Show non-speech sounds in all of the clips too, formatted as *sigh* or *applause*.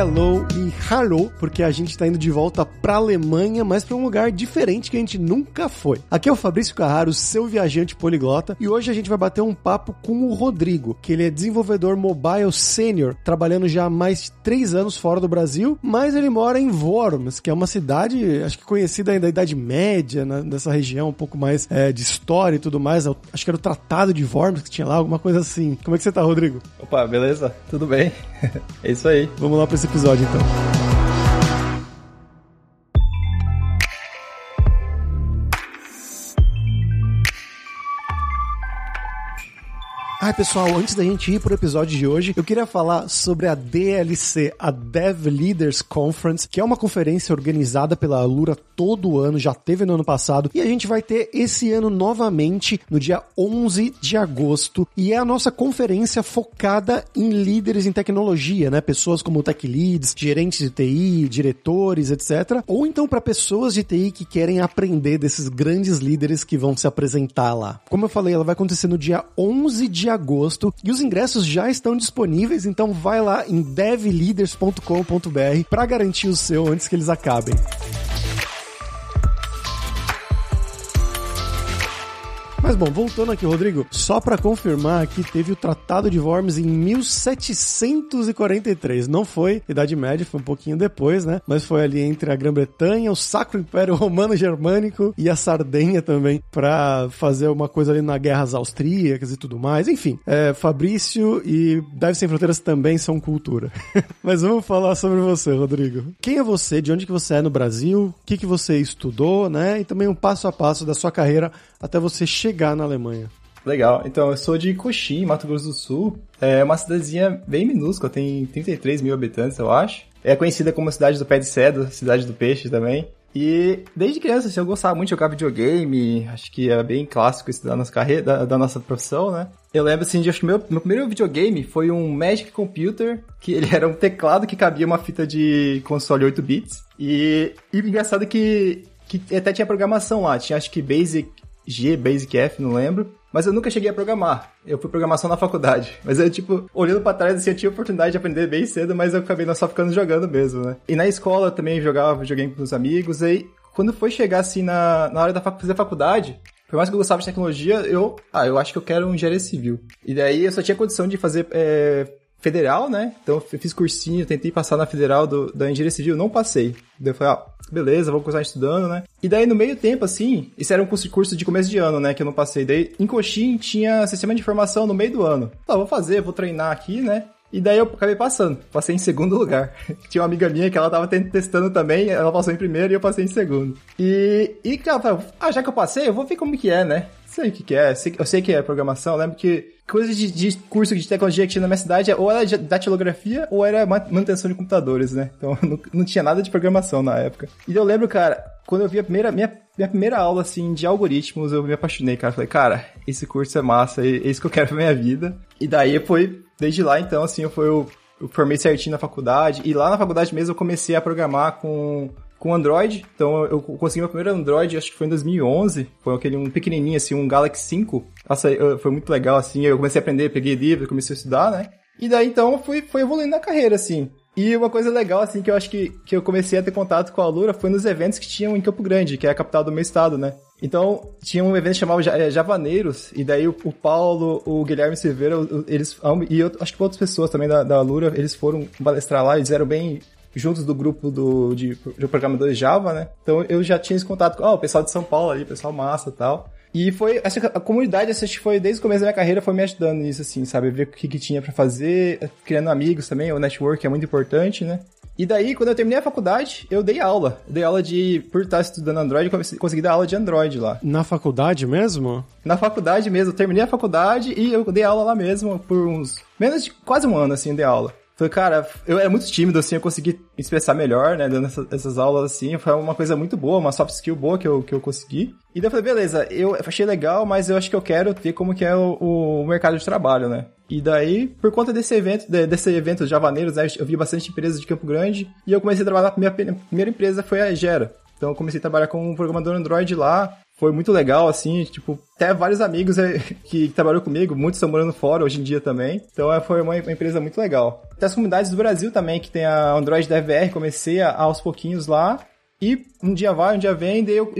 hello hello, porque a gente tá indo de volta pra Alemanha, mas pra um lugar diferente que a gente nunca foi. Aqui é o Fabrício Carraro, seu viajante poliglota, e hoje a gente vai bater um papo com o Rodrigo, que ele é desenvolvedor mobile sênior, trabalhando já há mais de três anos fora do Brasil, mas ele mora em Worms, que é uma cidade, acho que conhecida ainda da Idade Média, né, nessa região, um pouco mais é, de história e tudo mais. Acho que era o Tratado de Worms que tinha lá, alguma coisa assim. Como é que você tá, Rodrigo? Opa, beleza? Tudo bem? *laughs* é isso aí. Vamos lá para esse episódio então. Ah, pessoal, antes da gente ir pro episódio de hoje, eu queria falar sobre a DLC, a Dev Leaders Conference, que é uma conferência organizada pela Alura todo ano, já teve no ano passado, e a gente vai ter esse ano novamente no dia 11 de agosto, e é a nossa conferência focada em líderes em tecnologia, né? Pessoas como tech leads, gerentes de TI, diretores, etc. Ou então para pessoas de TI que querem aprender desses grandes líderes que vão se apresentar lá. Como eu falei, ela vai acontecer no dia 11 de agosto e os ingressos já estão disponíveis, então vai lá em devleaders.com.br para garantir o seu antes que eles acabem. Mas bom, voltando aqui, Rodrigo, só para confirmar que teve o Tratado de Worms em 1743. Não foi Idade Média, foi um pouquinho depois, né? Mas foi ali entre a Grã-Bretanha, o Sacro Império Romano Germânico e a Sardenha também, para fazer uma coisa ali na Guerras Austríacas e tudo mais. Enfim, é, Fabrício e Deve Sem Fronteiras também são cultura. *laughs* Mas vamos falar sobre você, Rodrigo. Quem é você? De onde que você é no Brasil? O que que você estudou, né? E também um passo a passo da sua carreira até você chegar na Alemanha. Legal. Então, eu sou de Coxim, Mato Grosso do Sul. É uma cidadezinha bem minúscula, tem 33 mil habitantes, eu acho. É conhecida como cidade do pé de cedo, cidade do peixe também. E desde criança, assim, eu gostava muito de jogar videogame, acho que é bem clássico isso da nossa carreira, da, da nossa profissão, né? Eu lembro, assim, de acho que meu, meu primeiro videogame foi um Magic Computer, que ele *laughs* era um teclado que cabia uma fita de console 8 bits. E, e engraçado que, que até tinha programação lá, tinha acho que Basic G, Basic F, não lembro. Mas eu nunca cheguei a programar. Eu fui programação na faculdade. *laughs* Mas eu, tipo, olhando para trás, assim, eu tinha oportunidade de aprender bem cedo, mas eu acabei só ficando jogando mesmo, né? E na escola também jogava videogame com os amigos. E quando foi chegar, assim, na, na hora da fazer faculdade, por mais que eu gostava de tecnologia, eu, ah, eu acho que eu quero um engenharia civil. E daí eu só tinha condição de fazer é, federal, né? Então eu fiz cursinho, tentei passar na federal do, da engenharia civil, não passei. Daí eu falei, ah, beleza, vou começar estudando, né? E daí no meio tempo, assim, isso era um curso, de começo de ano, né? Que eu não passei. Daí em Coxim tinha sistema de informação no meio do ano. Ah, vou fazer, vou treinar aqui, né? E daí eu acabei passando. Passei em segundo lugar. *laughs* Tinha uma amiga minha que ela tava testando também, ela passou em primeiro e eu passei em segundo. E, e cara, ah, já que eu passei, eu vou ver como que é, né? Sei o que, que é, eu sei que é programação, lembro que coisas de, de, curso de tecnologia que tinha na minha cidade, ou era datilografia ou era manutenção de computadores, né? Então *laughs* não, não tinha nada de programação na época. E eu lembro, cara, quando eu vi a primeira, minha, minha primeira aula, assim, de algoritmos, eu me apaixonei, cara. Falei, cara, esse curso é massa, é isso que eu quero pra minha vida. E daí foi, desde lá, então, assim, eu, eu, eu formei certinho na faculdade. E lá na faculdade mesmo eu comecei a programar com com Android. Então eu consegui meu primeiro Android, acho que foi em 2011. Foi aquele um pequenininho assim, um Galaxy 5. Nossa, foi muito legal assim. Eu comecei a aprender, peguei livro, comecei a estudar, né? E daí então fui, fui evoluindo na carreira assim. E uma coisa legal, assim, que eu acho que, que eu comecei a ter contato com a Lura foi nos eventos que tinham em Campo Grande, que é a capital do meu estado, né? Então, tinha um evento chamado é, Javaneiros, e daí o, Paulo, o Guilherme Silveira, eles, e eu acho que outras pessoas também da, da Lura, eles foram palestrar lá, eles eram bem juntos do grupo do, de, de programadores Java, né? Então eu já tinha esse contato com oh, o pessoal de São Paulo ali, pessoal massa e tal. E foi, essa, a comunidade, acho que foi desde o começo da minha carreira, foi me ajudando nisso, assim, sabe? Ver o que, que tinha para fazer, criando amigos também, o network é muito importante, né? E daí, quando eu terminei a faculdade, eu dei aula. Eu dei aula de. Por estar estudando Android, consegui dar aula de Android lá. Na faculdade mesmo? Na faculdade mesmo. Eu terminei a faculdade e eu dei aula lá mesmo por uns. Menos de quase um ano, assim, de aula. Falei, cara, eu era muito tímido, assim, eu consegui expressar melhor, né, dando essas, essas, aulas, assim, foi uma coisa muito boa, uma soft skill boa que eu, que eu consegui. E daí eu falei, beleza, eu achei legal, mas eu acho que eu quero ver como que é o, o mercado de trabalho, né. E daí, por conta desse evento, desse evento de Javaneiros, né, eu vi bastante empresas de Campo Grande, e eu comecei a trabalhar, minha primeira empresa foi a Gera. Então eu comecei a trabalhar como programador Android lá. Foi muito legal, assim, tipo, até vários amigos é, *laughs* que trabalham comigo, muitos estão morando fora hoje em dia também. Então é, foi uma, empresa muito legal. Tem as comunidades do Brasil também, que tem a Android DevR, comecei aos pouquinhos lá. E um dia vai, um dia vem, daí eu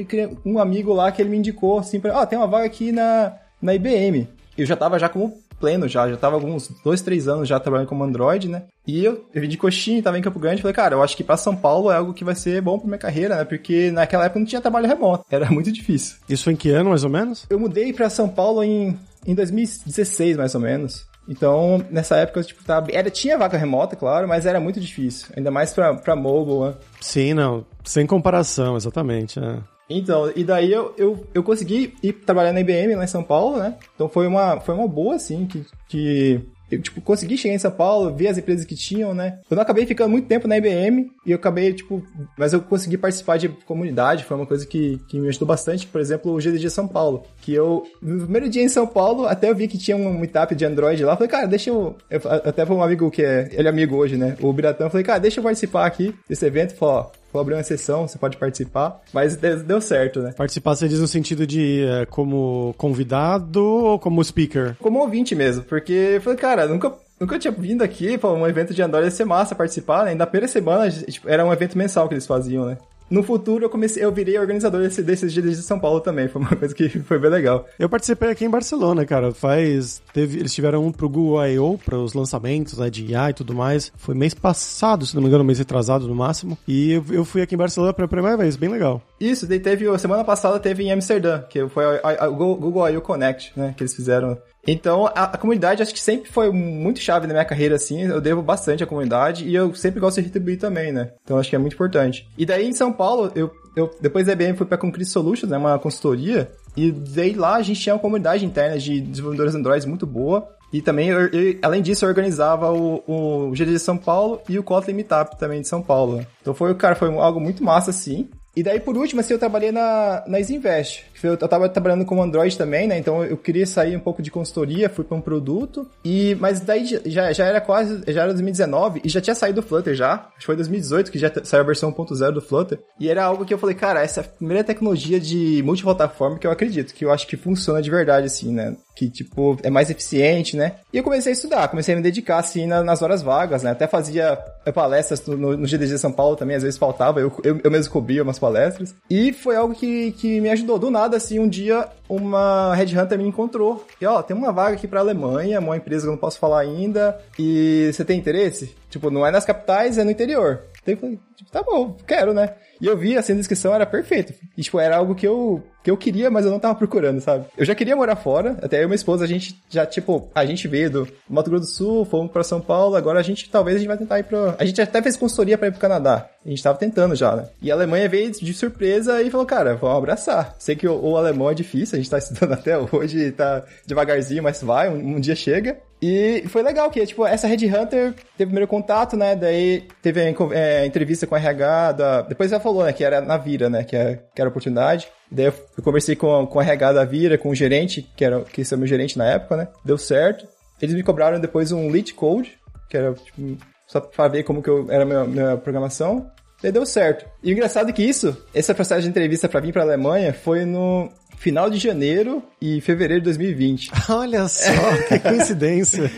um amigo lá que ele me indicou, assim, pra, ó, oh, tem uma vaga aqui na, na IBM. Eu já tava já como pleno já, já tava alguns dois, três anos já trabalhando como Android, né? E eu, eu vim de coxinha, tava em Campo Grande, falei, cara, eu acho que para São Paulo é algo que vai ser bom pra minha carreira, né? Porque naquela época não tinha trabalho remoto, era muito difícil. Isso em que ano, mais ou menos? Eu mudei para São Paulo em, em 2016, mais ou menos. Então, nessa época, tipo, tava, era, tinha vaca remota, claro, mas era muito difícil. Ainda mais pra, pra mobile, né? Sim, não. Sem comparação, exatamente. É. Então, e daí eu, eu, eu consegui ir trabalhar na IBM lá em São Paulo, né? Então foi uma, foi uma boa, assim, que, que eu, tipo, consegui chegar em São Paulo, ver as empresas que tinham, né? Eu não acabei ficando muito tempo na IBM e eu acabei, tipo, mas eu consegui participar de comunidade, foi uma coisa que, que me ajudou bastante, por exemplo, o GDG São Paulo, que eu, no primeiro dia em São Paulo, até eu vi que tinha um meetup de Android lá, falei, cara, deixa eu, eu até foi um amigo que é, ele é amigo hoje, né? O Biratão, falei, cara, deixa eu participar aqui desse evento, falou, ó, Vou abrir uma sessão, você pode participar. Mas deu certo, né? Participar, você diz no sentido de é, como convidado ou como speaker? Como ouvinte mesmo, porque eu falei, cara, nunca Nunca tinha vindo aqui para um evento de Android, ia ser massa participar, né? Na primeira semana, tipo, era um evento mensal que eles faziam, né? No futuro eu comecei, eu virei organizador desse, desses dias de São Paulo também. Foi uma coisa que *laughs* foi bem legal. Eu participei aqui em Barcelona, cara. Faz. Teve, eles tiveram um pro Google I.O., para os lançamentos né, de IA e tudo mais. Foi mês passado, se não me engano, mês retrasado no máximo. E eu, eu fui aqui em Barcelona pela primeira vez, bem legal. Isso, daí teve, semana passada teve em Amsterdã, que foi o Google I.O. Connect, né, que eles fizeram então, a, a, comunidade acho que sempre foi muito chave na minha carreira, assim. Eu devo bastante à comunidade e eu sempre gosto de retribuir também, né? Então, acho que é muito importante. E daí, em São Paulo, eu, eu depois da IBM fui pra Concrete Solutions, né? Uma consultoria. E daí lá a gente tinha uma comunidade interna de desenvolvedores Android muito boa. E também, eu, eu, além disso, eu organizava o, o GD de São Paulo e o Kotlin Meetup também de São Paulo. Então foi, cara, foi algo muito massa, assim. E daí, por último, assim, eu trabalhei na, na Isinvest. Eu, eu tava trabalhando como Android também, né? Então eu queria sair um pouco de consultoria, fui para um produto. E, mas daí já, já era quase, já era 2019 e já tinha saído o Flutter já. Acho que foi 2018 que já saiu a versão 1.0 do Flutter. E era algo que eu falei, cara, essa é a primeira tecnologia de multiplataforma que eu acredito, que eu acho que funciona de verdade, assim, né? Que, tipo, é mais eficiente, né? E eu comecei a estudar, comecei a me dedicar, assim, na, nas horas vagas, né? Até fazia palestras no, no GDG São Paulo também, às vezes faltava, eu, eu, eu mesmo cobria umas palestras. E foi algo que, que me ajudou. Do nada, assim, um dia uma headhunter me encontrou. E ó, tem uma vaga aqui pra Alemanha, uma empresa que eu não posso falar ainda. E você tem interesse? Tipo, não é nas capitais, é no interior. Então eu falei, tipo, tá bom, quero, né? E eu vi, assim, a descrição era perfeito. E, tipo, era algo que eu, que eu queria, mas eu não tava procurando, sabe? Eu já queria morar fora, até eu e minha esposa, a gente já, tipo, a gente veio do Mato Grosso do Sul, fomos pra São Paulo, agora a gente, talvez a gente vai tentar ir pro... A gente até fez consultoria pra ir pro Canadá. A gente tava tentando já, né? E a Alemanha veio de surpresa e falou, cara, vamos abraçar. Sei que o, o alemão é difícil, a gente tá *laughs* estudando até hoje, tá devagarzinho, mas vai, um, um dia chega. E foi legal que, tipo, essa Red Hunter teve o primeiro contato, né? Daí teve a é, entrevista com a RH da... Depois ela falou, né? Que era na Vira, né? Que, é, que era a oportunidade. Daí eu, eu conversei com, com a RH da Vira, com o gerente, que era que esse é o meu gerente na época, né? Deu certo. Eles me cobraram depois um lead code, que era, tipo, só pra ver como que eu, era a minha, minha programação. Daí deu certo. E o engraçado é que isso, esse processo de entrevista para vir pra Alemanha foi no final de janeiro e fevereiro de 2020. *laughs* Olha só, que coincidência.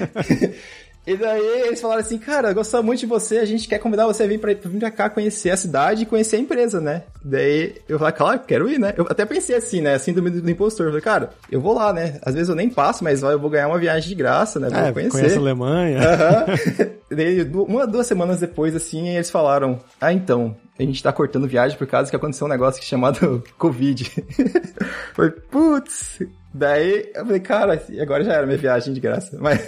*laughs* E daí eles falaram assim, cara, gostamos muito de você, a gente quer convidar você a vir pra, vir pra cá conhecer a cidade e conhecer a empresa, né? Daí eu falei, claro, quero ir, né? Eu até pensei assim, né? Assim do, do impostor. Eu falei, cara, eu vou lá, né? Às vezes eu nem passo, mas eu vou ganhar uma viagem de graça, né? Vou é, conhecer. Conhece a Alemanha. Uhum. *laughs* *laughs* Daí, uma, duas semanas depois, assim, eles falaram, ah, então, a gente tá cortando viagem por causa que aconteceu um negócio chamado *laughs* Covid. Foi, putz. Daí eu falei, cara, agora já era minha viagem de graça. *laughs* Mas,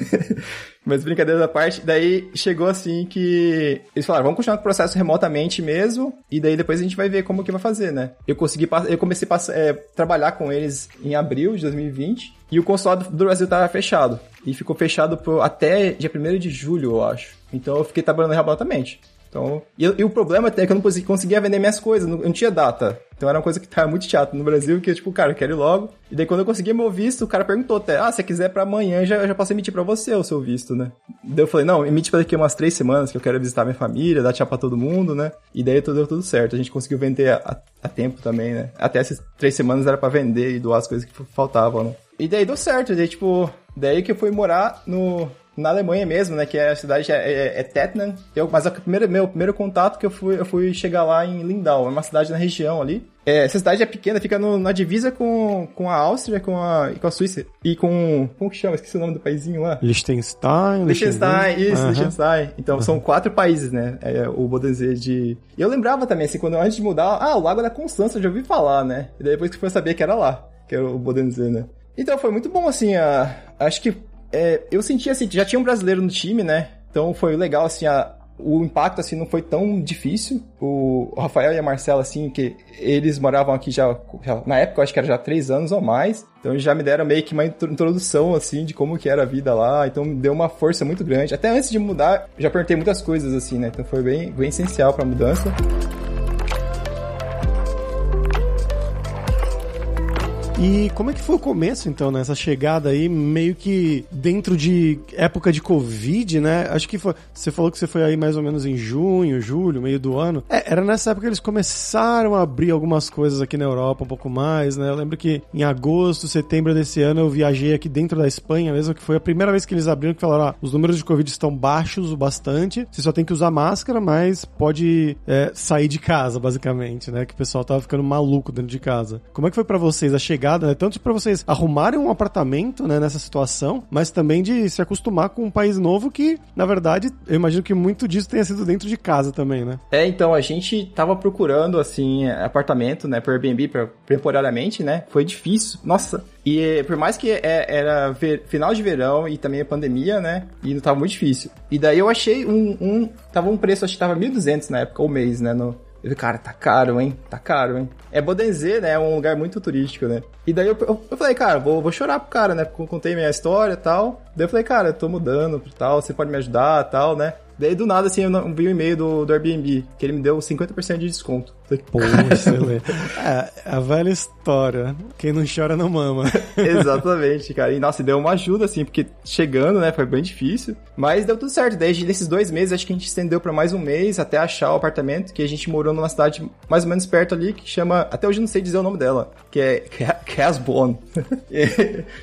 mas brincadeira da parte, daí chegou assim que eles falaram, vamos continuar o processo remotamente mesmo, e daí depois a gente vai ver como que vai fazer, né? Eu consegui, eu comecei a é, trabalhar com eles em abril de 2020, e o consulado do Brasil tava fechado. E ficou fechado por, até dia 1 de julho, eu acho. Então eu fiquei trabalhando remotamente. Então, e, e o problema é que eu não conseguia vender minhas coisas, não, não tinha data. Então era uma coisa que tava muito chata no Brasil, que tipo, cara, eu quero ir logo. E daí quando eu consegui meu visto, o cara perguntou até, ah, se quiser pra amanhã, já, já posso emitir pra você o seu visto, né? Daí eu falei, não, emite pra daqui umas três semanas, que eu quero visitar minha família, dar tchau pra todo mundo, né? E daí tudo deu tudo certo. A gente conseguiu vender a, a tempo também, né? Até essas três semanas era pra vender e doar as coisas que faltavam, né? E daí deu certo, daí tipo, daí que eu fui morar no, na Alemanha mesmo, né? Que é a cidade é, é, é Tettnang. Eu, mas o primeiro, meu primeiro contato que eu fui, eu fui chegar lá em Lindau, é uma cidade na região ali. É, essa cidade é pequena, fica no, na divisa com, com a Áustria, com a, com a Suíça e com. Como que chama? Esqueci o nome do paísinho lá. Liechtenstein. Liechtenstein, isso, uhum. Liechtenstein. Então uhum. são quatro países, né? É, o Bodensee de. E eu lembrava também, assim, quando antes de mudar, ah, o Lago da Constância, eu já ouvi falar, né? E depois que foi saber que era lá, que era o Bodensee, né? Então foi muito bom, assim, a, acho que é, eu senti assim, já tinha um brasileiro no time, né? Então foi legal, assim, a, o impacto, assim, não foi tão difícil. O, Rafael e a Marcela, assim, que eles moravam aqui já, já, na época, eu acho que era já três anos ou mais. Então já me deram meio que uma introdução, assim, de como que era a vida lá. Então me deu uma força muito grande. Até antes de mudar, já perguntei muitas coisas, assim, né? Então foi bem, bem essencial pra mudança. E como é que foi o começo, então, nessa né? chegada aí, meio que dentro de época de Covid, né? Acho que foi. Você falou que você foi aí mais ou menos em junho, julho, meio do ano. É, era nessa época que eles começaram a abrir algumas coisas aqui na Europa um pouco mais, né? Eu lembro que em agosto, setembro desse ano eu viajei aqui dentro da Espanha mesmo, que foi a primeira vez que eles abriram que falaram: ah, os números de Covid estão baixos o bastante, você só tem que usar máscara, mas pode é, sair de casa, basicamente, né? Que o pessoal tava ficando maluco dentro de casa. Como é que foi para vocês a chegada? Chegada, né? Tanto para vocês arrumarem um apartamento, né, nessa situação, mas também de se acostumar com um país novo que, na verdade, eu imagino que muito disso tenha sido dentro de casa também, né? É, então, a gente tava procurando, assim, apartamento, né, por Airbnb pra, temporariamente, né? Foi difícil. Nossa, e por mais que é, era ver, final de verão e também a pandemia, né? E não tava muito difícil. E daí eu achei um. um tava um preço, acho que tava 1.200 na época, ou mês, né? No, eu cara, tá caro, hein? Tá caro, hein? É Bodenzê, né? É um lugar muito turístico, né? E daí eu, eu, eu falei, cara, vou, vou chorar pro cara, né? Porque contei minha história e tal. Daí eu falei, cara, eu tô mudando e tal, você pode me ajudar e tal, né? Daí do nada, assim, eu vi um e-mail do, do Airbnb, que ele me deu 50% de desconto. Pô, *laughs* excelente. é, a velha história. Quem não chora não mama. *laughs* Exatamente, cara. E nossa, deu uma ajuda, assim, porque chegando, né, foi bem difícil. Mas deu tudo certo. Desde esses dois meses, acho que a gente estendeu para mais um mês até achar o apartamento, que a gente morou numa cidade mais ou menos perto ali, que chama. Até hoje eu não sei dizer o nome dela, que é Casbon. *laughs*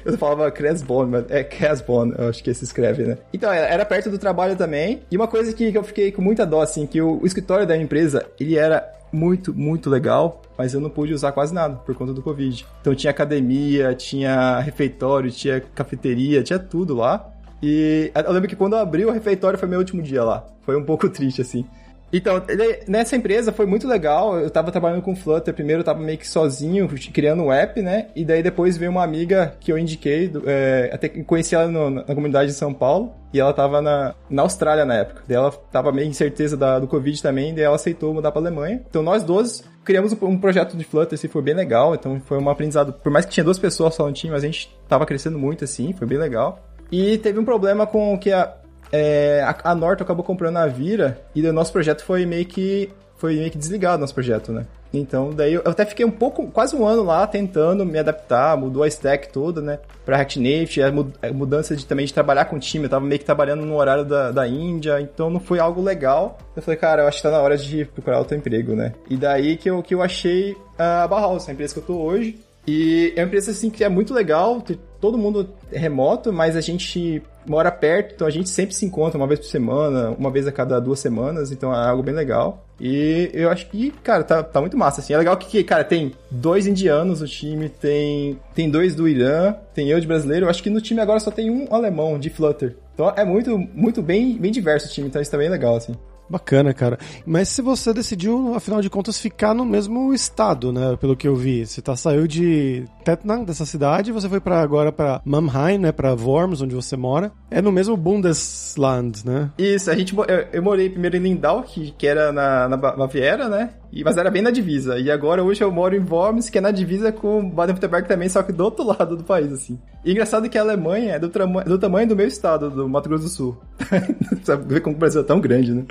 eu falava Cresbon, mas é Casbon, eu acho que se escreve, né? Então, era perto do trabalho também. E uma coisa que eu fiquei com muita dó, assim, que o, o escritório da empresa, ele era muito, muito legal, mas eu não pude usar quase nada por conta do Covid. Então tinha academia, tinha refeitório, tinha cafeteria, tinha tudo lá. E eu lembro que quando eu abri o refeitório foi meu último dia lá. Foi um pouco *laughs* triste, assim. Então, nessa empresa foi muito legal. Eu tava trabalhando com Flutter. Primeiro eu tava meio que sozinho, criando um app, né? E daí depois veio uma amiga que eu indiquei, é, até conheci ela no, na comunidade de São Paulo. E ela tava na, na Austrália na época. Daí ela tava meio incerteza da, do Covid também. Daí ela aceitou mudar pra Alemanha. Então nós dois criamos um projeto de Flutter, assim, foi bem legal. Então foi um aprendizado. Por mais que tinha duas pessoas só no time, mas a gente tava crescendo muito, assim. Foi bem legal. E teve um problema com que a, é, a, a Norton acabou comprando a Vira e o nosso projeto foi meio que foi meio que desligado nosso projeto, né? Então, daí eu até fiquei um pouco, quase um ano lá tentando me adaptar, mudou a stack toda, né? Pra React a mudança de também de trabalhar com o time, eu tava meio que trabalhando no horário da, da Índia, então não foi algo legal. Eu falei, cara, eu acho que tá na hora de procurar outro emprego, né? E daí que eu, que eu achei a Bauhaus, a empresa que eu tô hoje. E é uma empresa assim que é muito legal, todo mundo remoto, mas a gente mora perto, então a gente sempre se encontra uma vez por semana, uma vez a cada duas semanas, então é algo bem legal. E eu acho que, cara, tá, tá muito massa, assim. É legal que, cara, tem dois indianos no time, tem, tem dois do Irã, tem eu de brasileiro. Eu acho que no time agora só tem um alemão de Flutter. Então é muito, muito bem, bem diverso o time, então isso tá bem legal, assim. Bacana, cara. Mas se você decidiu, afinal de contas, ficar no mesmo estado, né? Pelo que eu vi. Você tá, saiu de Tettnang, dessa cidade, você foi para agora para Mannheim, né? Pra Worms, onde você mora. É no mesmo Bundesland, né? Isso, a gente... Eu, eu morei primeiro em Lindau, que, que era na, na Baviera, né? E, mas era bem na divisa. E agora hoje eu moro em Worms, que é na divisa com Baden-Württemberg também, só que do outro *laughs* lado do país, assim. E engraçado que a Alemanha é do, do tamanho do meu estado, do Mato Grosso do Sul. *laughs* Sabe ver como o Brasil é tão grande, né?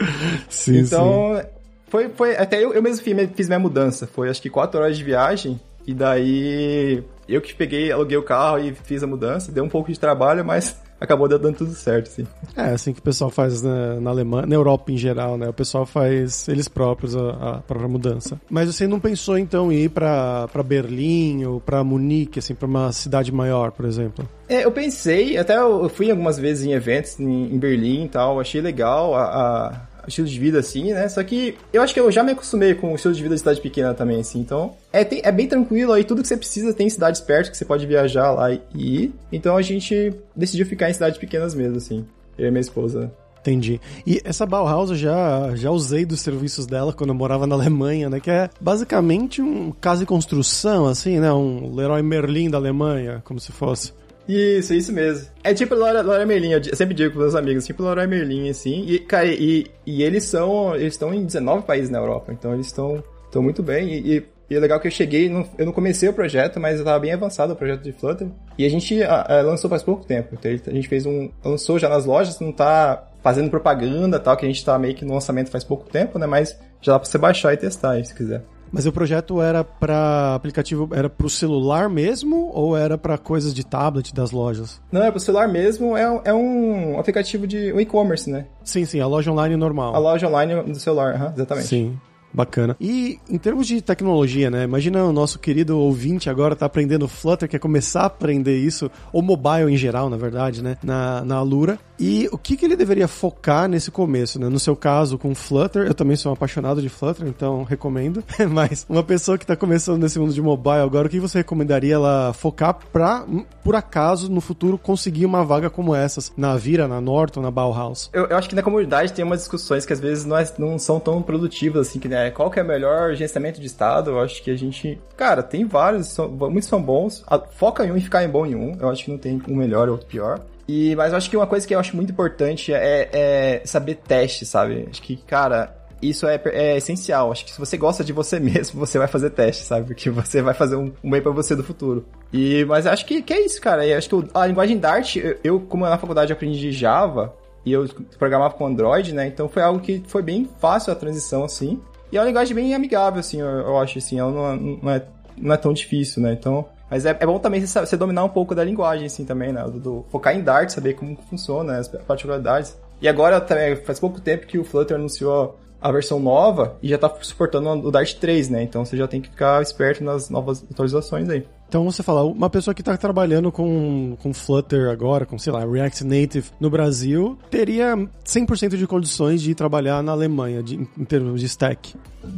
Sim, então, sim. Foi, foi, até eu, eu mesmo fiz, fiz minha mudança. Foi acho que quatro horas de viagem. E daí eu que peguei, aluguei o carro e fiz a mudança. Deu um pouco de trabalho, mas acabou dando tudo certo, sim. É, assim que o pessoal faz na, na Alemanha, na Europa em geral, né? O pessoal faz eles próprios a, a própria mudança. Mas você não pensou então em ir pra, pra Berlim ou pra Munique, assim, pra uma cidade maior, por exemplo? É, eu pensei, até eu fui algumas vezes em eventos em, em Berlim e tal, achei legal a, a estilo de vida, assim, né? Só que eu acho que eu já me acostumei com o estilo de vida de cidade pequena também, assim. Então, é, tem, é bem tranquilo aí, tudo que você precisa tem cidades perto que você pode viajar lá e ir. Então a gente decidiu ficar em cidades pequenas mesmo, assim. Eu e minha esposa. Entendi. E essa Bauhaus eu já, já usei dos serviços dela quando eu morava na Alemanha, né? Que é basicamente um casa de construção, assim, né? Um Leroy Merlin da Alemanha, como se fosse. Isso, isso mesmo. É tipo Laura, Laura Merlin, eu sempre digo com meus amigos, tipo Laura Merlin, assim. E, cara, e, e eles são. Eles estão em 19 países na Europa, então eles estão estão muito bem. E, e, é legal que eu cheguei, eu não comecei o projeto, mas eu tava bem avançado o projeto de Flutter. E a gente a, a, lançou faz pouco tempo. Então a gente fez um. lançou já nas lojas, não tá fazendo propaganda tal, que a gente tá meio que no lançamento faz pouco tempo, né? Mas já dá pra você baixar e testar aí, se quiser. Mas o projeto era para aplicativo, era para o celular mesmo ou era para coisas de tablet das lojas? Não, é para o celular mesmo, é, é um aplicativo de um e-commerce, né? Sim, sim, a loja online normal. A loja online do celular, uhum, exatamente. Sim. Bacana. E em termos de tecnologia, né? Imagina o nosso querido ouvinte agora tá aprendendo Flutter, quer começar a aprender isso, ou mobile em geral, na verdade, né? Na, na Alura. E o que, que ele deveria focar nesse começo, né? No seu caso, com Flutter, eu também sou um apaixonado de Flutter, então recomendo. *laughs* Mas uma pessoa que tá começando nesse mundo de mobile agora, o que você recomendaria ela focar pra, por acaso, no futuro, conseguir uma vaga como essas? Na Vira, na Norton, na Bauhaus? Eu, eu acho que na comunidade tem umas discussões que às vezes não, é, não são tão produtivas assim, que né? É, qual que é o melhor gerenciamento de estado? Eu acho que a gente. Cara, tem vários, são, muitos são bons. Foca em um e ficar em bom em um. Eu acho que não tem um melhor ou outro pior. E, mas eu acho que uma coisa que eu acho muito importante é, é saber teste, sabe? Acho que, cara, isso é, é, essencial. Acho que se você gosta de você *laughs* mesmo, você vai fazer teste, sabe? Porque você vai fazer um, um bem para você do futuro. E, mas acho que, que é isso, cara. Eu acho que a linguagem Dart, eu, eu, como na faculdade aprendi Java, e eu programava com Android, né? Então foi algo que foi bem fácil a transição, assim. E é uma linguagem bem amigável, assim, eu, eu acho, assim, ela não, é, não, é, não é tão difícil, né? Então, mas é, é bom também você, dominar um pouco da linguagem, assim, também, né? Do, do, focar em Dart, saber como funciona, as particularidades. E agora, também, faz pouco tempo que o Flutter anunciou a versão nova e já tá suportando o Dart 3, né? Então você já tem que ficar esperto nas novas atualizações aí. Então você fala, uma pessoa que está trabalhando com, com Flutter agora, com, sei lá, React Native no Brasil, teria 100% de condições de trabalhar na Alemanha, de, em termos de stack.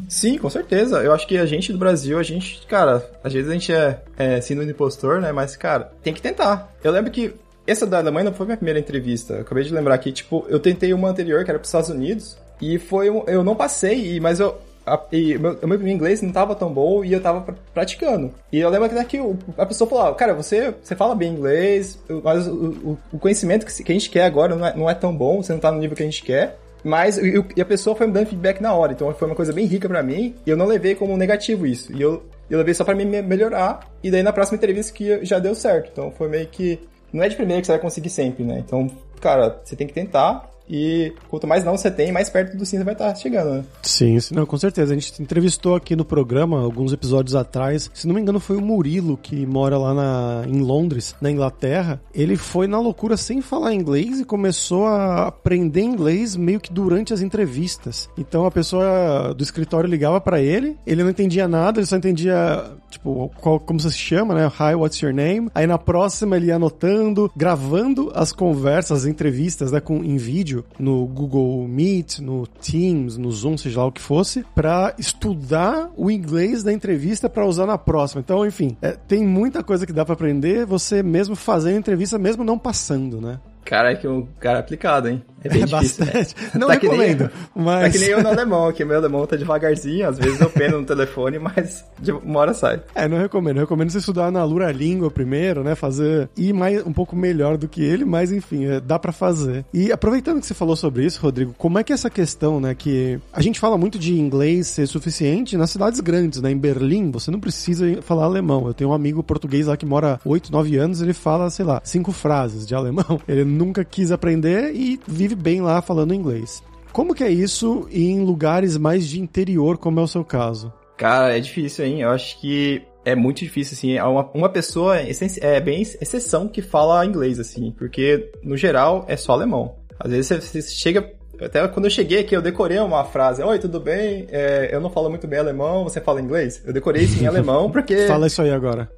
Sim, com certeza. Eu acho que a gente do Brasil, a gente, cara, às vezes a gente é, é síndrome impostor, né? Mas, cara, tem que tentar. Eu lembro que essa da Alemanha não foi minha primeira entrevista. Eu acabei de lembrar que, tipo, eu tentei uma anterior, que era para os Estados Unidos, e foi eu não passei, mas eu a, e meu, o meu inglês não tava tão bom e eu tava pr praticando. E eu lembro que daqui a pessoa falou, cara, você, você fala bem inglês, mas o, o, o conhecimento que, que, a gente quer agora não é, não é tão bom, você não tá no nível que a gente quer. Mas e, e a pessoa foi me dando feedback na hora, então foi uma coisa bem rica para mim e eu não levei como negativo isso. E eu, eu levei só para me melhorar e daí na próxima entrevista que já deu certo. Então foi meio que não é de primeira que você vai conseguir sempre, né? Então, cara, você tem que tentar e quanto mais não você tem, mais perto do sim você vai estar chegando, né? Sim, sim, não, com certeza. A gente entrevistou aqui no programa, alguns episódios atrás, se não me engano foi o Murilo, que mora lá na, em Londres, na Inglaterra. Ele foi na loucura sem falar inglês e começou a aprender inglês meio que durante as entrevistas. Então a pessoa do escritório ligava para ele, ele não entendia nada, ele só entendia, tipo, qual, como você se chama, né? Hi, what's your name? Aí na próxima ele ia anotando, gravando as conversas, as entrevistas, né, com, em vídeo vídeo no Google Meet, no Teams, no Zoom, seja lá o que fosse, para estudar o inglês da entrevista para usar na próxima. Então, enfim, é, tem muita coisa que dá para aprender você mesmo fazendo entrevista, mesmo não passando, né? Cara, é que um cara aplicado, hein? É bem É difícil. bastante. Né? Não tá que nem- recomendo, mas... Tá que nem eu no alemão, que meu alemão tá devagarzinho, às vezes eu peno no telefone, mas de uma hora sai. É, não recomendo. Eu recomendo você estudar na Lura Língua primeiro, né? Fazer. Ir mais, um pouco melhor do que ele, mas enfim, é, dá pra fazer. E aproveitando que você falou sobre isso, Rodrigo, como é que é essa questão, né? Que a gente fala muito de inglês ser suficiente nas cidades grandes, né? Em Berlim, você não precisa falar alemão. Eu tenho um amigo português lá que mora 8, 9 anos, ele fala, sei lá, cinco frases de alemão. *laughs* Ele nunca quis aprender e vive bem lá falando inglês. Como que é isso em lugares mais de interior, como é o seu caso? Cara, é difícil, hein? Eu acho que é muito difícil, assim. É Uma, uma pessoa é bem exceção que fala inglês, assim, porque no geral é só alemão. Às vezes você, você chega. Até quando eu cheguei aqui, eu decorei uma frase. Oi, tudo bem? É, eu não falo muito bem alemão, você fala inglês? Eu decorei isso em alemão porque. *laughs* Fala isso aí agora.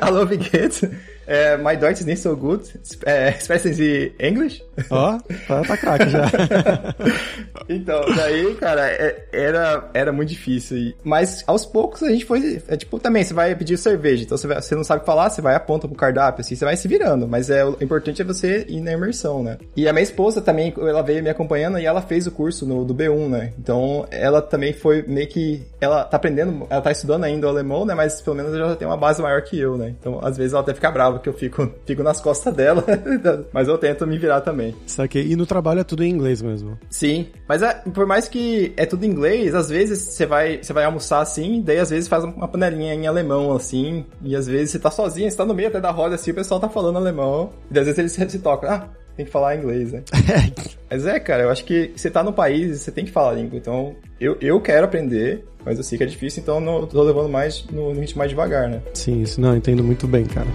Hallo, wie geht's? É, my Deutsch is nicht so gut. É, *laughs* sprechen Sie English? Ó, tá, tá craque já. *laughs* Então, daí, cara, é- era, era muito difícil. e- Mas aos poucos a gente foi. É tipo, também, você vai pedir cerveja. Então você, vai- você não sabe falar, você vai aponta pro cardápio, assim, você vai se virando. Mas é, o importante é você ir na imersão, né? E a minha esposa também, ela veio me acompanhando e ela fez o curso no, do B1, né? Então ela também foi meio que. Ela tá aprendendo, ela tá estudando ainda o alemão, né? Mas pelo menos ela já tem uma base maior que eu, né? Então às vezes ela até fica brava que eu fico, *laughs* fico nas costas dela. *laughs* mas eu tento me virar também. Saquei. E no trabalho é tudo em inglês mesmo. Sim, mas é- por mais que é tudo em inglês, às vezes você vai, você vai almoçar assim, daí às vezes faz uma panelinha em alemão, assim, e às vezes você tá sozinho, você tá no meio até da roda, assim, o pessoal tá falando alemão, e às vezes eles se, se tocam, ah, tem que falar inglês, né? *laughs* Mas é, cara, eu acho que você tá no país, você tem que falar a língua, então eu, eu quero aprender, mas eu sei que é difícil, então eu tô levando mais no, no ritmo mais devagar, né? Sim, isso não, eu entendo muito bem, cara.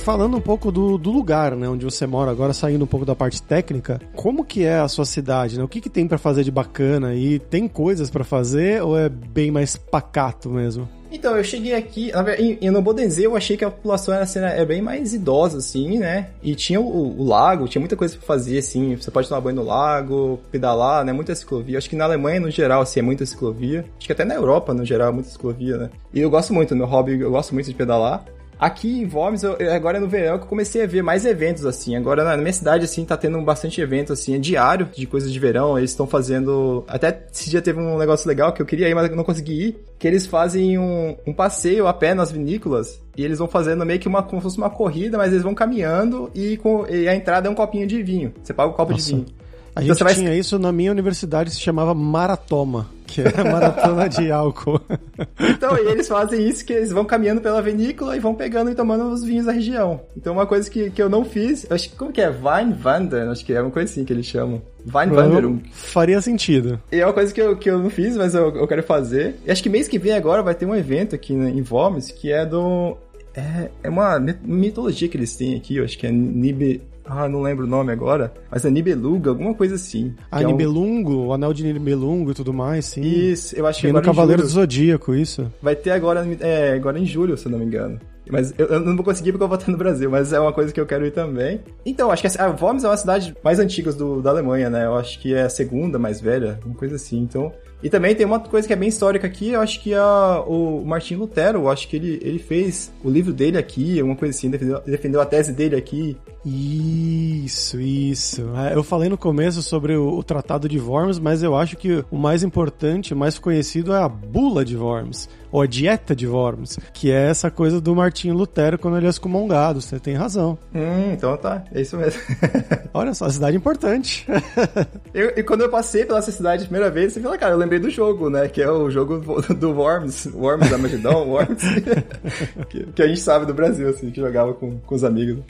Falando um pouco do, do lugar, né, onde você mora agora, saindo um pouco da parte técnica, como que é a sua cidade, né? O que que tem pra fazer de bacana aí? Tem coisas pra fazer ou é bem mais pacato mesmo? Então, eu cheguei aqui, em, em no Bodensee eu achei que a população era, assim, era bem mais idosa, assim, né? E tinha o, o lago, tinha muita coisa pra fazer, assim, você pode tomar banho no lago, pedalar, né? Muita ciclovia. Acho que na Alemanha, no geral, assim, é muita ciclovia. Acho que até na Europa, no geral, é muita ciclovia, né? E eu gosto muito, meu hobby, eu gosto muito de pedalar. Aqui em Worms, eu- agora é no verão que eu comecei a ver mais eventos, assim. Agora na minha cidade, assim, tá tendo bastante evento, assim, é diário de coisas de verão. Eles estão fazendo. Até esse dia teve um negócio legal que eu queria ir, mas eu não consegui ir. Que eles fazem um, um passeio a pé nas vinícolas. E eles vão fazendo meio que uma, como se fosse uma corrida, mas eles vão caminhando e, com, e a entrada é um copinho de vinho. Você paga o copo Nossa. de vinho. A Então gente vai- tinha isso na minha universidade, se chamava Maratoma, que é maratona de álcool. Então, e eles fazem isso que eles vão caminhando pela vinícola e vão pegando e tomando os vinhos da região. Então, uma coisa que, que eu não fiz, eu acho que como que é? Weinwandern, acho que é uma coisa assim que eles chamam. Weinwanderung. Faria sentido. E é uma coisa que eu, que eu não fiz, mas eu, eu quero fazer. E acho que mês que vem agora vai ter um evento aqui né, em Worms, que é do... É, é uma mit- mitologia que eles têm aqui, eu acho que é Nibe... Ah, não lembro o nome agora. Mas é Nibeluga, alguma coisa assim. A que é um- Nibelungo, o anel de Nibelungo e tudo mais, sim. Isso, eu acho que no agora em Cavaleiro do. Zodíaco, isso. Vai ter agora, é, agora em julho, se eu não me engano. Mas eu, eu não vou conseguir porque eu vou estar no Brasil, mas é uma coisa que eu quero ir também. Então, acho que a, a Worms é uma cidade mais antiga do, da Alemanha, né? Eu acho que é a segunda mais velha, uma coisa assim. Então, e também tem uma coisa que é bem histórica aqui, eu acho que a, o Martin Lutero, eu acho que ele, ele fez o livro dele aqui, uma coisa assim, defendeu, defendeu a tese dele aqui. Isso, isso. É, Eu falei no começo sobre o, o Tratado de Worms, mas eu acho que o mais importante, o mais conhecido é a Bula de Worms, ou a Dieta de Worms, que é essa coisa do Martinho Lutero quando ele é excomungado. Você tem razão. Hum, então tá, é isso mesmo. *laughs* Olha só, a cidade é importante. *laughs* Eu- e quando eu passei pela essa cidade a primeira vez, você fala, cara, eu lembrei do jogo, né? Que é o jogo *laughs* do- Worms, Worms Armageddon, Worms, que, que a gente sabe do Brasil, assim, que jogava com, com os amigos.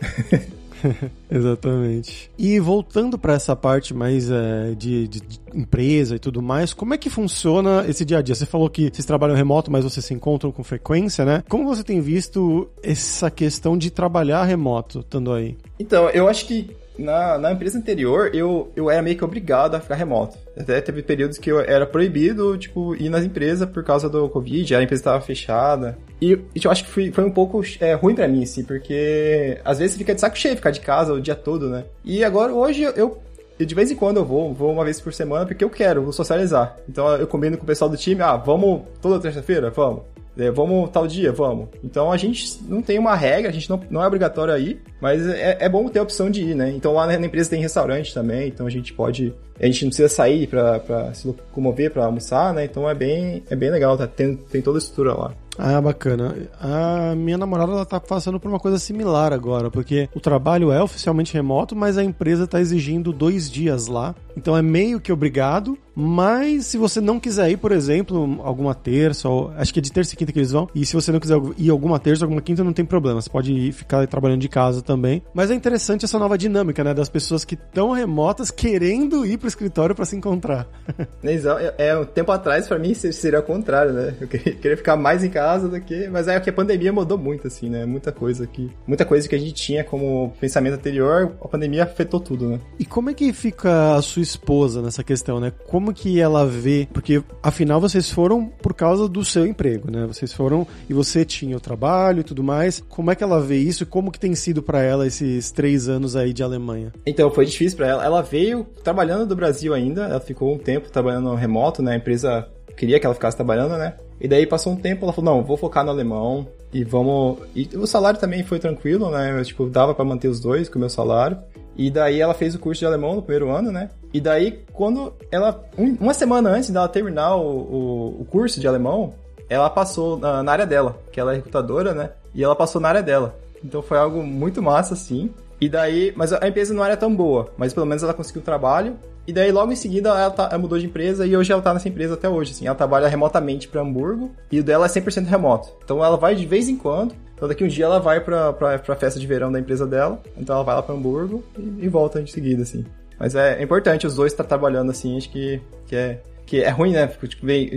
*laughs* Exatamente. E voltando para essa parte mais é, de, de- de empresa e tudo mais, como é que funciona esse dia a dia? Você falou que vocês trabalham remoto, mas vocês se encontram com frequência, né? Como você tem visto essa questão de trabalhar remoto, estando aí? Então, eu acho que na, na empresa anterior, eu, eu era meio que obrigado a ficar remoto. Até teve períodos que eu era proibido, tipo, ir nas empresas por causa do Covid, a empresa estava fechada. E eu acho que foi, foi um pouco é, ruim pra mim, assim, porque às vezes fica de saco cheio ficar de casa o dia todo, né? E agora, hoje, eu, de vez em quando eu vou, vou uma vez por semana porque eu quero, vou socializar. Então eu combino com o pessoal do time, ah, vamos toda terça-feira? Vamos. É, vamos tal dia? Vamos. Então a gente não tem uma regra, a gente não, não é obrigatório aí, mas é, é bom ter a opção de ir, né? Então lá na empresa tem restaurante também, então a gente pode. A gente não precisa sair pra, se locomover pra almoçar, né? Então é bem, é bem legal, tá? Tem, tem toda a estrutura lá. Ah, bacana. A minha namorada ela tá passando por uma coisa similar agora, porque o trabalho é oficialmente remoto, mas a empresa tá exigindo dois dias lá. Então é meio que obrigado, mas se você não quiser ir, por exemplo, alguma terça, ou, acho que é de terça e quinta que eles vão, e se você não quiser ir alguma terça, alguma quinta, não tem problema. Você pode ir, ficar trabalhando de casa também. Mas é interessante essa nova dinâmica, né? Das pessoas que estão remotas querendo ir pro escritório para se encontrar. *laughs* É, é, um tempo atrás, para mim, seria o contrário, né? Eu queria ficar mais em casa do que. Mas é que a pandemia mudou muito, assim, né? Muita coisa que. Muita coisa que a gente tinha como pensamento anterior, a pandemia afetou tudo, né? E como é que fica a sua esposa nessa questão, né? Como que ela vê? Porque afinal vocês foram por causa do seu emprego, né? Vocês foram e você tinha o trabalho e tudo mais. Como é que ela vê isso e como que tem sido para ela esses três anos aí de Alemanha? Então, foi difícil para ela. Ela veio trabalhando do Brasil ainda, ela ficou um tempo trabalhando remoto, né? A empresa queria que ela ficasse trabalhando, né? E daí passou um tempo, ela falou, não, vou focar no alemão e vamos... E o salário também foi tranquilo, né? Eu, tipo, dava para manter os dois com o meu salário. E daí ela fez o curso de alemão no primeiro ano, né? E daí, quando ela... Um, uma semana antes dela terminar o, o, o, curso de alemão, ela passou na, na área dela, que ela é recrutadora, né? E ela passou na área dela. Então foi algo muito massa, assim. E daí, mas a empresa não era tão boa, mas pelo menos ela conseguiu trabalho. E daí logo em seguida ela, tá, ela mudou de empresa e hoje ela tá nessa empresa até hoje, assim. Ela trabalha remotamente para Hamburgo e o dela é 100% remoto. Então ela vai de vez em quando. Então daqui um dia ela vai pra, pra, pra festa de verão da empresa dela. Então ela vai lá pra Hamburgo e, e volta de seguida, assim. Mas é, é importante os dois estar tá trabalhando assim, acho que, que é que é ruim, né? Tipo,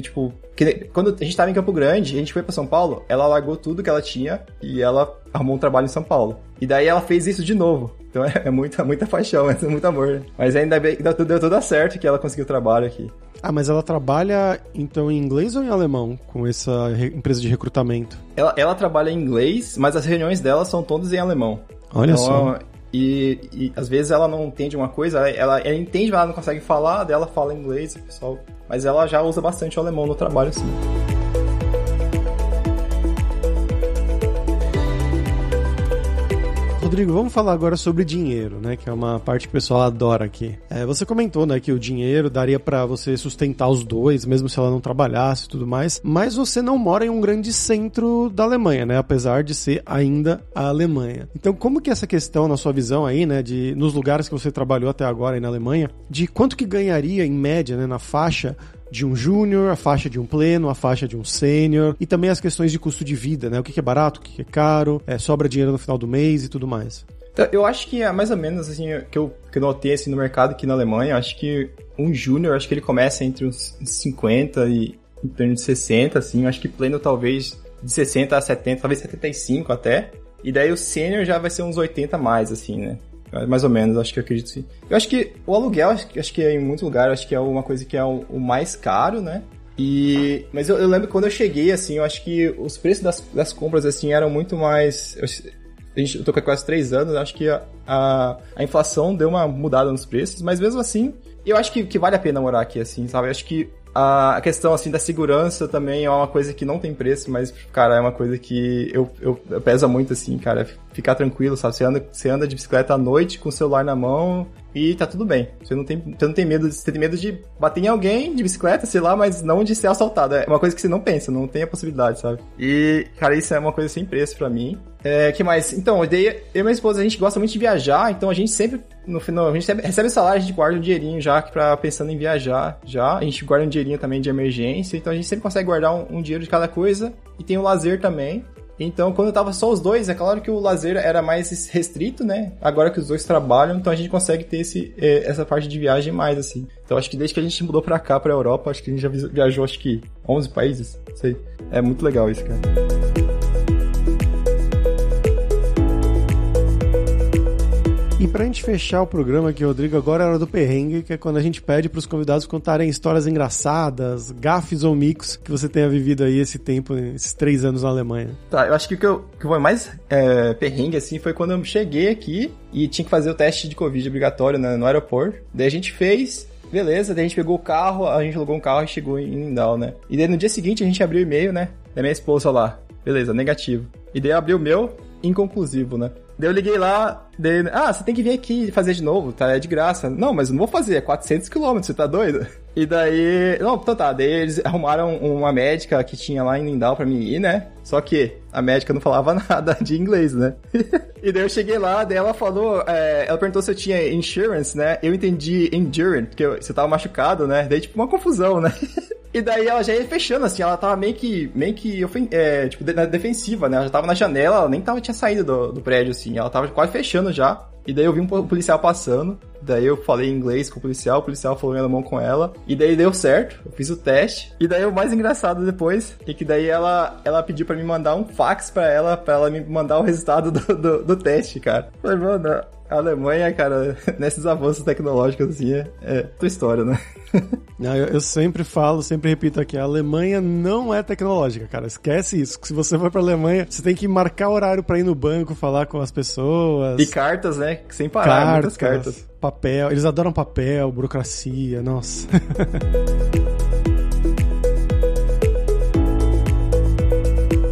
tipo quando a gente tava em Campo Grande, a gente foi para São Paulo, ela largou tudo que ela tinha e ela arrumou um trabalho em São Paulo. E daí ela fez isso de novo. Então é, é muita, muita paixão, *laughs* é muito amor. Né? Mas ainda bem que deu, deu tudo certo que ela conseguiu trabalho aqui. Ah, mas ela trabalha então em inglês ou em alemão com essa empresa de recrutamento? Ela, ela trabalha em inglês, mas as reuniões dela são todas em alemão. Olha então, só. E, e, às vezes ela não entende uma coisa, ela, ela entende, mas ela não consegue falar, dela fala inglês, pessoal. Mas ela já usa bastante o alemão no trabalho, assim. Rodrigo, vamos falar agora sobre dinheiro, né? Que é uma parte que o pessoal adora aqui. É, você comentou, né, que o dinheiro daria para você sustentar os dois, mesmo se ela não trabalhasse e tudo mais. Mas você não mora em um grande centro da Alemanha, né? Apesar de ser ainda a Alemanha. Então, como que essa questão, na sua visão aí, né, de nos lugares que você trabalhou até agora aí na Alemanha, de quanto que ganharia em média, né, na faixa de um júnior, a faixa de um pleno, a faixa de um sênior e também as questões de custo de vida, né? O que é barato, o que é caro, é, sobra dinheiro no final do mês e tudo mais. Então, eu acho que é mais ou menos assim que eu, que eu notei assim, no mercado aqui na Alemanha, acho que um júnior, acho que ele começa entre uns 50 e em torno de 60, assim, acho que pleno talvez de 60 a 70, talvez 75 até. E daí o sênior já vai ser uns 80 mais, assim, né? Mais ou menos, acho que eu acredito que. Eu acho que o aluguel, acho, que é em muitos lugares, acho que é uma coisa que é o, mais caro, né? E, mas eu, eu, lembro quando eu cheguei, assim, eu acho que os preços das, das compras, assim, eram muito mais. Eu, a gente, eu tô com quase três anos, acho que a, a, a, inflação deu uma mudada nos preços, mas mesmo assim, eu acho que, que vale a pena morar aqui, assim, sabe? Eu acho que a questão, assim, da segurança também é uma coisa que não tem preço, mas, cara, é uma coisa que eu, eu, eu pesa muito, assim, cara. Ficar tranquilo, sabe? Você anda, você anda de bicicleta à noite com o celular na mão e tá tudo bem. Você não tem, você não tem medo, você tem medo de bater em alguém de bicicleta, sei lá, mas não de ser assaltado. É uma coisa que você não pensa, não tem a possibilidade, sabe? E, cara, isso é uma coisa sem preço para mim. É, que mais? Então, daí, eu e minha esposa, a gente gosta muito de viajar, então a gente sempre, no final, a gente recebe, recebe salário, a gente guarda um dinheirinho já pra, pensando em viajar, já. A gente guarda um dinheirinho também de emergência, então a gente sempre consegue guardar um, um dinheiro de cada coisa. E tem o lazer também. Então, quando tava só os dois, é claro que o lazer era mais restrito, né? Agora que os dois trabalham, então a gente consegue ter esse, é, essa parte de viagem mais, assim. Então, acho que desde que a gente mudou pra cá, pra Europa, acho que a gente já viajou, acho que 11 países, sei. É muito legal isso, cara. E pra gente fechar o programa aqui, Rodrigo, agora é hora do perrengue, que é quando a gente pede pros convidados contarem histórias engraçadas, gafes ou micos que você tenha vivido aí esse tempo, esses três anos na Alemanha. Tá, eu acho que o que, eu, que foi mais é, perrengue, assim, foi quando eu cheguei aqui e tinha que fazer o teste de Covid obrigatório né, no aeroporto. Daí a gente fez, beleza, daí a gente pegou o carro, a gente alugou um carro e chegou em Lindau, né? E daí no dia seguinte a gente abriu o e-mail, né? Da minha esposa lá. Beleza, negativo. E daí abriu o meu, inconclusivo, né? Daí eu liguei lá, daí, ah, você tem que vir aqui fazer de novo, tá? É de graça. Não, mas eu não vou fazer, é 400 km, você tá doido? *laughs* E daí, não, então tá, daí eles arrumaram uma médica que tinha lá em Lindau pra mim ir, né? Só que a médica não falava *laughs* nada de inglês, né? *laughs* e daí eu cheguei lá, daí ela falou, é, ela perguntou se eu tinha insurance, né? Eu entendi endurance, porque você tava machucado, né? Daí, tipo, uma confusão, né? E daí ela já ia fechando, assim, ela tava meio que, meio que, é, tipo, na defensiva, né? Ela já tava na janela, ela nem tava, tinha saído do, do prédio, assim, ela tava quase fechando já. E daí eu vi um policial passando, daí eu falei inglês com o policial, o policial falou em alemão com ela, e daí deu certo, eu fiz o teste. E daí o mais engraçado depois é que daí ela, ela pediu para me mandar um fax para ela, para ela me mandar o resultado do, do, do teste, cara. Falei, mano, a Alemanha, cara, *laughs* nesses avanços tecnológicos assim, é, é tua história, né? *laughs* Não, eu, eu, sempre falo, sempre repito aqui, a Alemanha não é tecnológica, cara. Esquece isso. Se você for pra Alemanha, você tem que marcar horário pra ir no banco, falar com as pessoas. E cartas, né? Sem parar, cartas, muitas cartas. Papel. Eles adoram papel, burocracia, nossa. *laughs*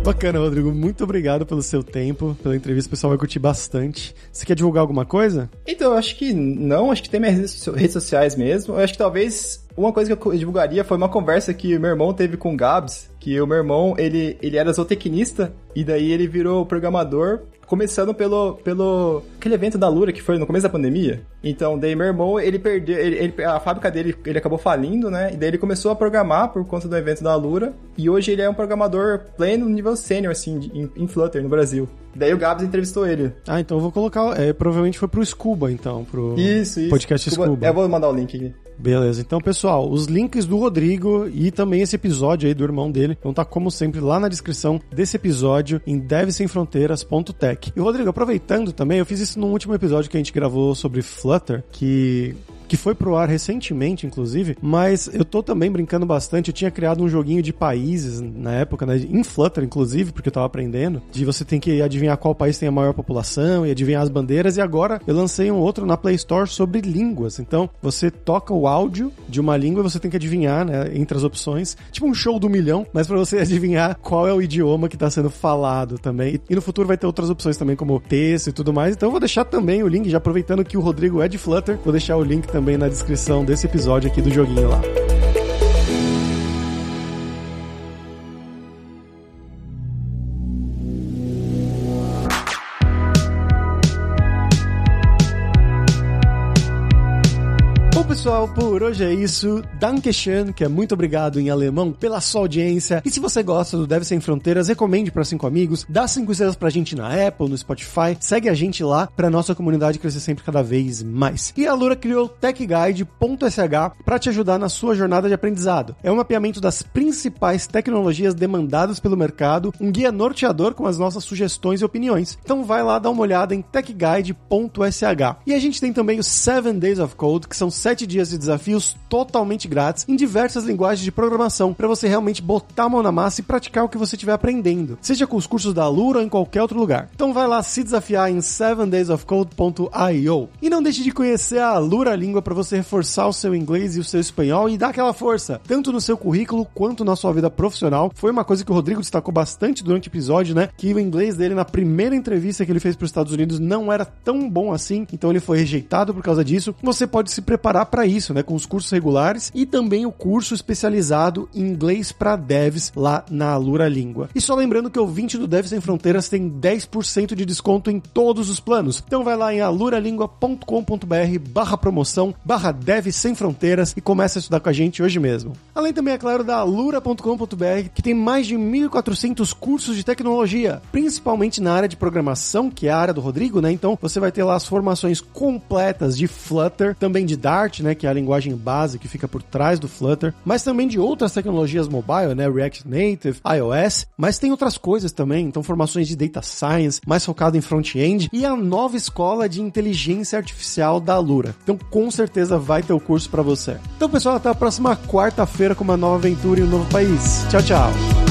Bacana, Rodrigo. Muito obrigado pelo seu tempo, pela entrevista. O pessoal vai curtir bastante. Você quer divulgar alguma coisa? Então, eu acho que não. Acho que tem minhas redes sociais mesmo. Eu acho que talvez uma coisa que eu divulgaria foi uma conversa que meu irmão teve com o Gabs, que o meu irmão, ele, ele era zootecnista, e daí ele virou programador começando pelo, pelo aquele evento da Lura que foi no começo da pandemia. Então, daí meu irmão, ele perdeu, ele, ele, a fábrica dele, ele acabou falindo, né? E daí ele começou a programar por conta do evento da Lura. E hoje ele é um programador pleno nível sênior, assim, em, em Flutter no Brasil. Daí o Gabs entrevistou ele. Ah, então eu vou colocar. É, provavelmente foi pro Scuba, então, pro isso, isso. podcast Scuba. Scuba. Eu vou mandar o link aqui. Beleza, então pessoal, os links do Rodrigo e também esse episódio aí do irmão dele vão estar, tá, como sempre, lá na descrição desse episódio em devsemfronteiras.tech. E Rodrigo, aproveitando também, eu fiz isso no último episódio que a gente gravou sobre Flutter, que que foi pro ar recentemente, inclusive, mas eu tô também brincando bastante. Eu tinha criado um joguinho de países na época, né, em Flutter, inclusive, porque eu tava aprendendo, de você tem que adivinhar qual país tem a maior população e adivinhar as bandeiras. E agora eu lancei um outro na Play Store sobre línguas. Então, você toca o áudio de uma língua e você tem que adivinhar, né, entre as opções. Tipo um show do milhão, mas para você *laughs* adivinhar qual é o idioma que tá sendo falado também. E no futuro vai ter outras opções também, como texto e tudo mais. Então eu vou deixar também o link, já aproveitando que o Rodrigo é de Flutter, vou deixar o link também também na descrição desse episódio aqui do joguinho lá. Pessoal, por hoje é isso. Dankeschön, que é muito obrigado em alemão, pela sua audiência. E se você gosta do Deve Sem Fronteiras, recomende para cinco amigos, dá cinco estrelas pra gente na Apple, no Spotify, segue a gente lá pra nossa comunidade crescer sempre cada vez mais. E a Lura criou techguide.sh para te ajudar na sua jornada de aprendizado. É um mapeamento das principais tecnologias demandadas pelo mercado, um guia norteador com as nossas sugestões e opiniões. Então vai lá dar uma olhada em techguide.sh. E a gente tem também os 7 Days of Code, que são 7 dias de desafios totalmente grátis em diversas linguagens de programação para você realmente botar a mão na massa e praticar o que você estiver aprendendo, seja com os cursos da Lura ou em qualquer outro lugar. Então vai lá se desafiar em 7daysofcode.io. E não deixe de conhecer a Lura Língua para você reforçar o seu inglês e o seu espanhol e dar aquela força, tanto no seu currículo quanto na sua vida profissional. Foi uma coisa que o Rodrigo destacou bastante durante o episódio, né? Que o inglês dele na primeira entrevista que ele fez para os Estados Unidos não era tão bom assim, então ele foi rejeitado por causa disso. Você pode se preparar para isso, né? Com os cursos regulares e também o curso especializado em inglês para devs lá na Alura Língua. E só lembrando que o 20 do Devs Sem Fronteiras tem 10% de desconto em todos os planos. Então vai lá em aluralingua.com.br barra promoção, barra Devs Sem Fronteiras e começa a estudar com a gente hoje mesmo. Além também, é claro, da alura.com.br, que tem mais de 1.400 cursos de tecnologia, principalmente na área de programação, que é a área do Rodrigo, né? Então você vai ter lá as formações completas de Flutter, também de Dart, né, que é a linguagem base que fica por trás do Flutter, mas também de outras tecnologias mobile, né, React Native, iOS, mas tem outras coisas também, então formações de Data Science, mais focado em front-end, e a nova escola de inteligência artificial da Lura. Então, com certeza vai ter o curso para você. Então, pessoal, até a próxima quarta-feira com uma nova aventura em um novo país. Tchau, tchau.